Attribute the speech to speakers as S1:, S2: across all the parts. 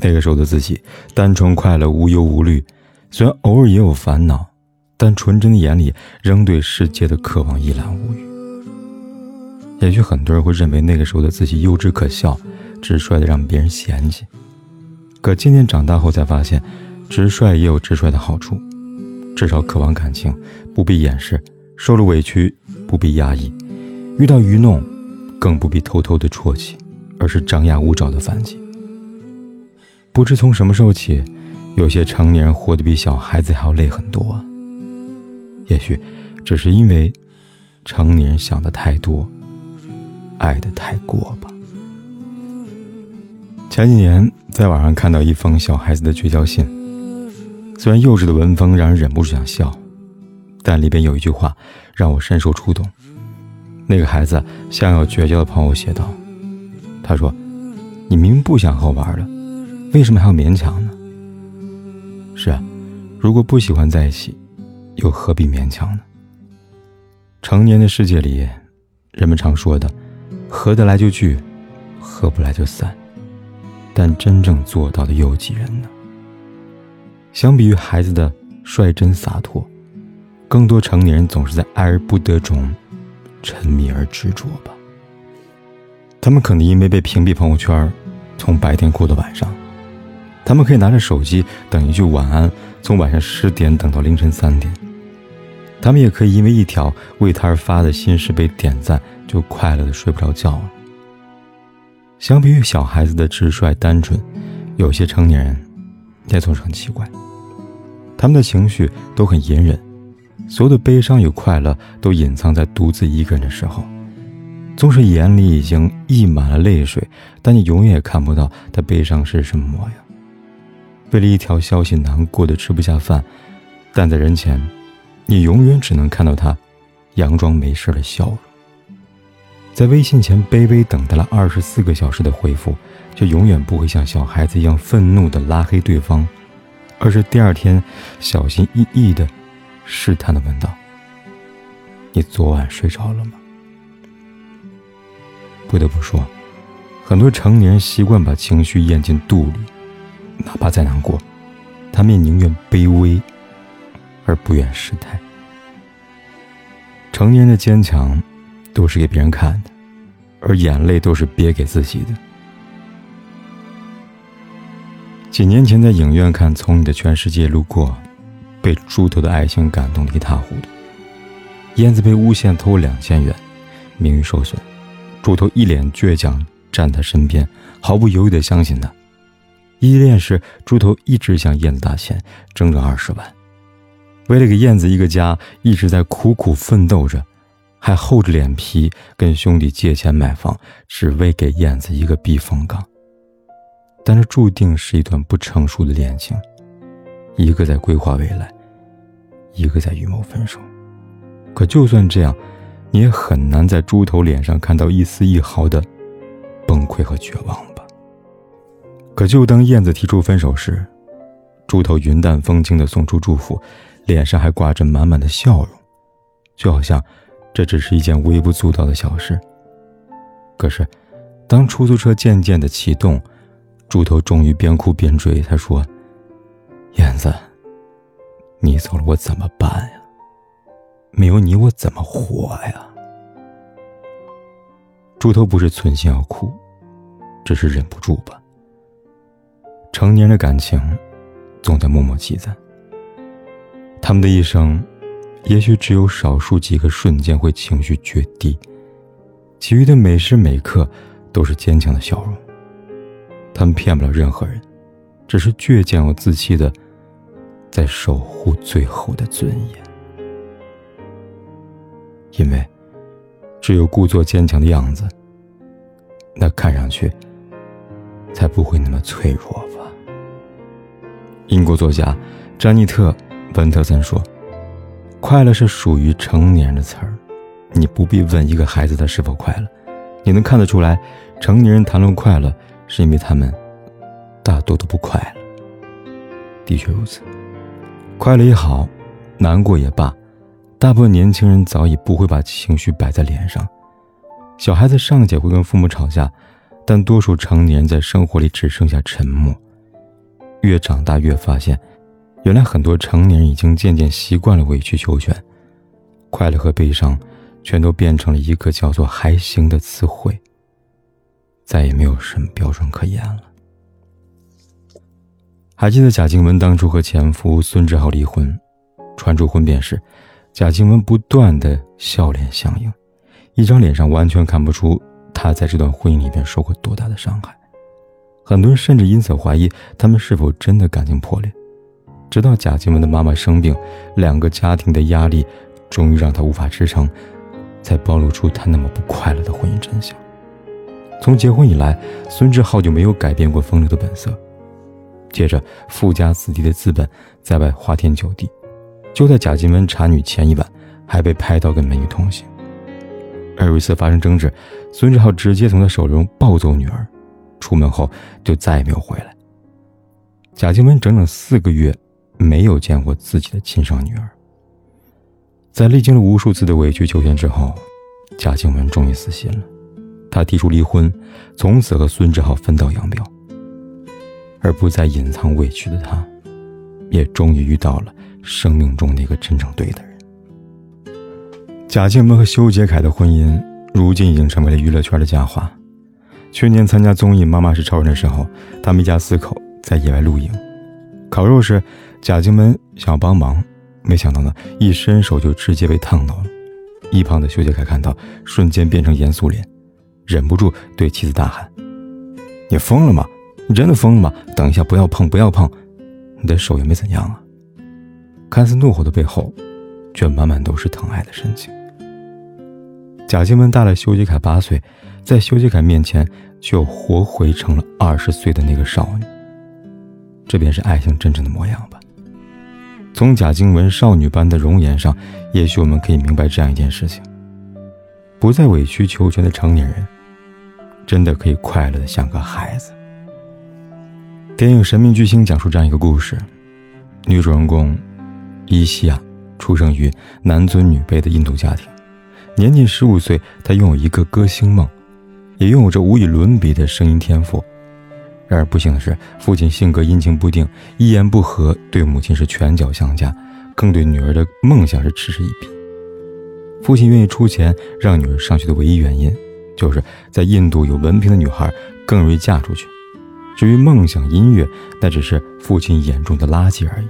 S1: 那个时候的自己，单纯快乐，无忧无虑。虽然偶尔也有烦恼，但纯真的眼里仍对世界的渴望一览无余。也许很多人会认为那个时候的自己幼稚可笑，直率的让别人嫌弃。可渐渐长大后才发现，直率也有直率的好处，至少渴望感情不必掩饰，受了委屈不必压抑，遇到愚弄更不必偷偷的啜泣，而是张牙舞爪的反击。不知从什么时候起，有些成年人活得比小孩子还要累很多。也许，只是因为成年人想的太多，爱的太过吧。前几年在网上看到一封小孩子的绝交信，虽然幼稚的文风让人忍不住想笑，但里边有一句话让我深受触动。那个孩子向要绝交的朋友写道：“他说，你明明不想和我玩了。”为什么还要勉强呢？是啊，如果不喜欢在一起，又何必勉强呢？成年的世界里，人们常说的“合得来就聚，合不来就散”，但真正做到的又有几人呢？相比于孩子的率真洒脱，更多成年人总是在爱而不得中沉迷而执着吧。他们可能因为被屏蔽朋友圈，从白天过到晚上。他们可以拿着手机等一句晚安，从晚上十点等到凌晨三点。他们也可以因为一条为他而发的心事被点赞，就快乐的睡不着觉了。相比于小孩子的直率单纯，有些成年人也总是很奇怪。他们的情绪都很隐忍，所有的悲伤与快乐都隐藏在独自一个人的时候。纵使眼里已经溢满了泪水，但你永远也看不到他悲伤是什么模样。为了一条消息难过的吃不下饭，但在人前，你永远只能看到他佯装没事的笑容。在微信前卑微等待了二十四个小时的回复，就永远不会像小孩子一样愤怒的拉黑对方，而是第二天小心翼翼的试探的问道：“你昨晚睡着了吗？”不得不说，很多成年人习惯把情绪咽进肚里。哪怕再难过，他们也宁愿卑微，而不愿失态。成年人的坚强，都是给别人看的，而眼泪都是憋给自己的。几年前在影院看《从你的全世界路过》，被猪头的爱情感动得一塌糊涂。燕子被诬陷偷两千元，名誉受损，猪头一脸倔强站他身边，毫不犹豫地相信他。依恋时，猪头一直向燕子打钱，整整二十万。为了给燕子一个家，一直在苦苦奋斗着，还厚着脸皮跟兄弟借钱买房，只为给燕子一个避风港。但这注定是一段不成熟的恋情，一个在规划未来，一个在预谋分手。可就算这样，你也很难在猪头脸上看到一丝一毫的崩溃和绝望。可就当燕子提出分手时，猪头云淡风轻地送出祝福，脸上还挂着满满的笑容，就好像这只是一件微不足道的小事。可是，当出租车渐渐的启动，猪头终于边哭边追，他说：“燕子，你走了我怎么办呀？没有你我怎么活呀？”猪头不是存心要哭，只是忍不住吧。成年的感情，总在默默积攒。他们的一生，也许只有少数几个瞬间会情绪决堤，其余的每时每刻都是坚强的笑容。他们骗不了任何人，只是倔强又自欺的，在守护最后的尊严。因为，只有故作坚强的样子，那看上去。才不会那么脆弱吧。英国作家詹妮特·文特森说：“快乐是属于成年人的词儿，你不必问一个孩子他是否快乐，你能看得出来，成年人谈论快乐，是因为他们大多都不快乐。的确如此，快乐也好，难过也罢，大部分年轻人早已不会把情绪摆在脸上。小孩子尚且会跟父母吵架。”但多数成年人在生活里只剩下沉默。越长大越发现，原来很多成年人已经渐渐习惯了委曲求全，快乐和悲伤，全都变成了一个叫做“还行”的词汇。再也没有什么标准可言了。还记得贾静雯当初和前夫孙志浩离婚，传出婚变时，贾静雯不断的笑脸相迎，一张脸上完全看不出。她在这段婚姻里边受过多大的伤害？很多人甚至因此怀疑他们是否真的感情破裂。直到贾静雯的妈妈生病，两个家庭的压力终于让他无法支撑，才暴露出他那么不快乐的婚姻真相。从结婚以来，孙志浩就没有改变过风流的本色。接着，富家子弟的资本在外花天酒地，就在贾静雯产女前一晚，还被拍到跟美女同行。而有一次发生争执，孙志浩直接从他手中抱走女儿，出门后就再也没有回来。贾静雯整整四个月没有见过自己的亲生女儿。在历经了无数次的委曲求全之后，贾静雯终于死心了，她提出离婚，从此和孙志浩分道扬镳。而不再隐藏委屈的她，也终于遇到了生命中那个真正对的人。贾静雯和修杰楷的婚姻，如今已经成为了娱乐圈的佳话。去年参加综艺《妈妈是超人》的时候，他们一家四口在野外露营，烤肉时，贾静雯想要帮忙，没想到呢，一伸手就直接被烫到了。一旁的修杰楷看到，瞬间变成严肃脸，忍不住对妻子大喊：“你疯了吗？你真的疯了吗？等一下，不要碰，不要碰！你的手又没怎样啊！”看似怒火的背后，却满满都是疼爱的神情。贾静雯大了修杰楷八岁，在修杰楷面前就活回成了二十岁的那个少女。这便是爱情真正的模样吧。从贾静雯少女般的容颜上，也许我们可以明白这样一件事情：不再委曲求全的成年人，真的可以快乐的像个孩子。电影《神秘巨星》讲述这样一个故事：女主人公伊西亚出生于男尊女卑的印度家庭。年仅十五岁，她拥有一个歌星梦，也拥有着无与伦比的声音天赋。然而不幸的是，父亲性格阴晴不定，一言不合对母亲是拳脚相加，更对女儿的梦想是嗤之以鼻。父亲愿意出钱让女儿上学的唯一原因，就是在印度有文凭的女孩更容易嫁出去。至于梦想音乐，那只是父亲眼中的垃圾而已。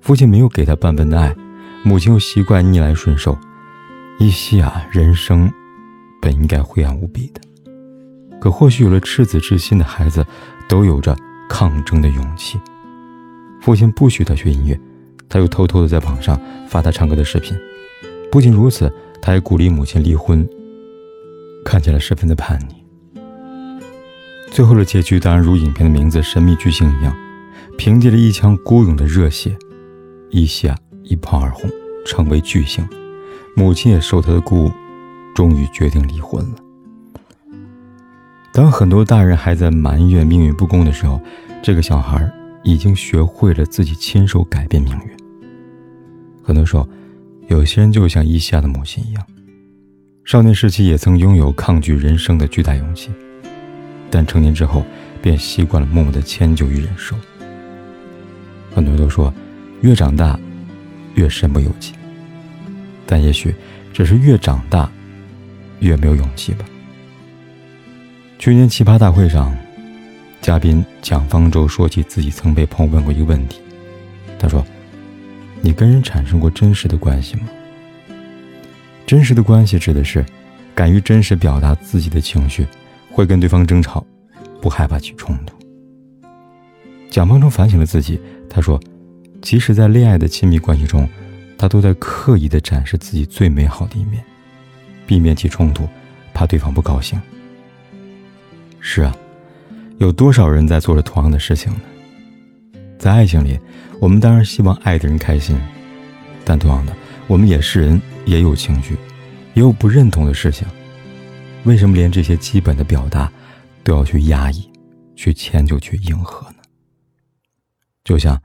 S1: 父亲没有给他半分的爱，母亲又习惯逆来顺受。依稀啊，人生本应该灰暗无比的，可或许有了赤子之心的孩子，都有着抗争的勇气。父亲不许他学音乐，他又偷偷的在网上发他唱歌的视频。不仅如此，他还鼓励母亲离婚，看起来十分的叛逆。最后的结局当然如影片的名字《神秘巨星》一样，凭借着一腔孤勇的热血，一下一炮而红，成为巨星。母亲也受他的鼓舞，终于决定离婚了。当很多大人还在埋怨命运不公的时候，这个小孩已经学会了自己亲手改变命运。很多时候，有些人就像伊夏的母亲一样，少年时期也曾拥有抗拒人生的巨大勇气，但成年之后便习惯了默默的迁就与忍受。很多人都说，越长大，越身不由己。但也许只是越长大，越没有勇气吧。去年奇葩大会上，嘉宾蒋方舟说起自己曾被朋友问过一个问题，他说：“你跟人产生过真实的关系吗？”真实的关系指的是敢于真实表达自己的情绪，会跟对方争吵，不害怕起冲突。蒋方舟反省了自己，他说：“即使在恋爱的亲密关系中。”他都在刻意的展示自己最美好的一面，避免起冲突，怕对方不高兴。是啊，有多少人在做着同样的事情呢？在爱情里，我们当然希望爱的人开心，但同样的，我们也是人，也有情绪，也有不认同的事情。为什么连这些基本的表达都要去压抑、去迁就、去迎合呢？就像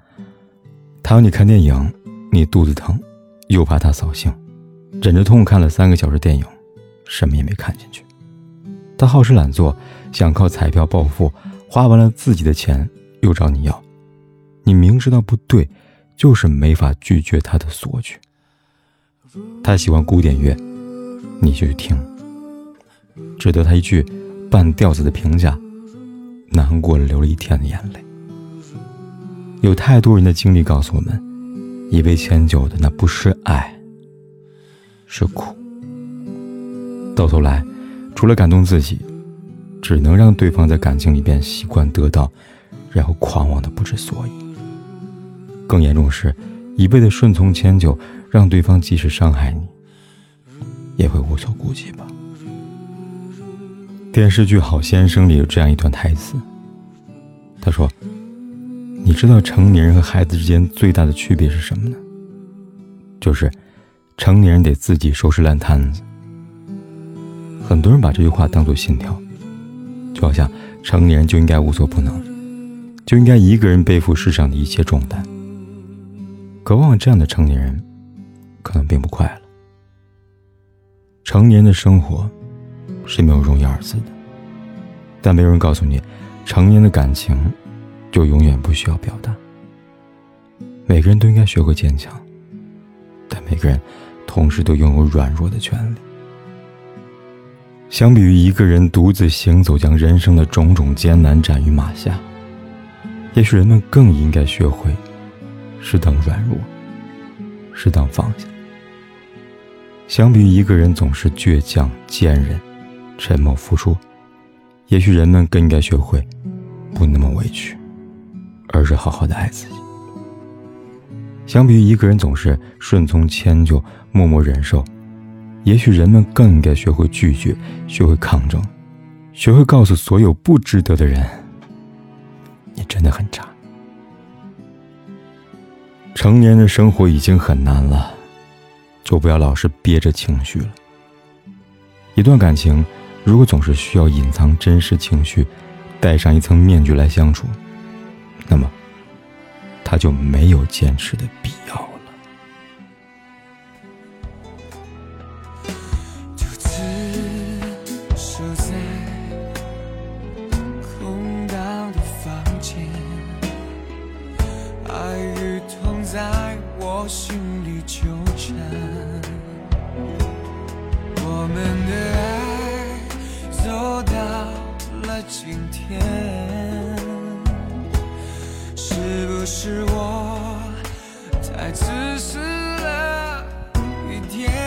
S1: 他要你看电影，你肚子疼，又怕他扫兴，忍着痛看了三个小时电影，什么也没看进去。他好吃懒做，想靠彩票暴富，花完了自己的钱又找你要，你明知道不对，就是没法拒绝他的索取。他喜欢古典乐，你就去听。只得他一句半吊子的评价，难过了流了一天的眼泪。有太多人的经历告诉我们，一味迁就的那不是爱，是苦。到头来，除了感动自己，只能让对方在感情里边习惯得到，然后狂妄的不知所以。更严重是，一味的顺从迁就，让对方即使伤害你，也会无所顾忌吧。电视剧《好先生》里有这样一段台词，他说：“你知道成年人和孩子之间最大的区别是什么呢？就是成年人得自己收拾烂摊子。很多人把这句话当作信条，就好像成年人就应该无所不能，就应该一个人背负世上的一切重担。可往往这样的成年人，可能并不快乐。成年的生活。”是没有容易二字的，但没有人告诉你，成年的感情就永远不需要表达。每个人都应该学会坚强，但每个人同时都拥有软弱的权利。相比于一个人独自行走，将人生的种种艰难斩于马下，也许人们更应该学会适当软弱，适当放下。相比于一个人总是倔强坚韧。沉默付出，也许人们更应该学会不那么委屈，而是好好的爱自己。相比于一个人总是顺从迁就、默默忍受，也许人们更应该学会拒绝，学会抗争，学会告诉所有不值得的人：“你真的很差。”成年人的生活已经很难了，就不要老是憋着情绪了。一段感情。如果总是需要隐藏真实情绪，戴上一层面具来相处，那么他就没有坚持的必要了。
S2: 独自守在空荡的房间，爱与痛在我心里纠缠，我们的爱。走到了今天，是不是我太自私了一点？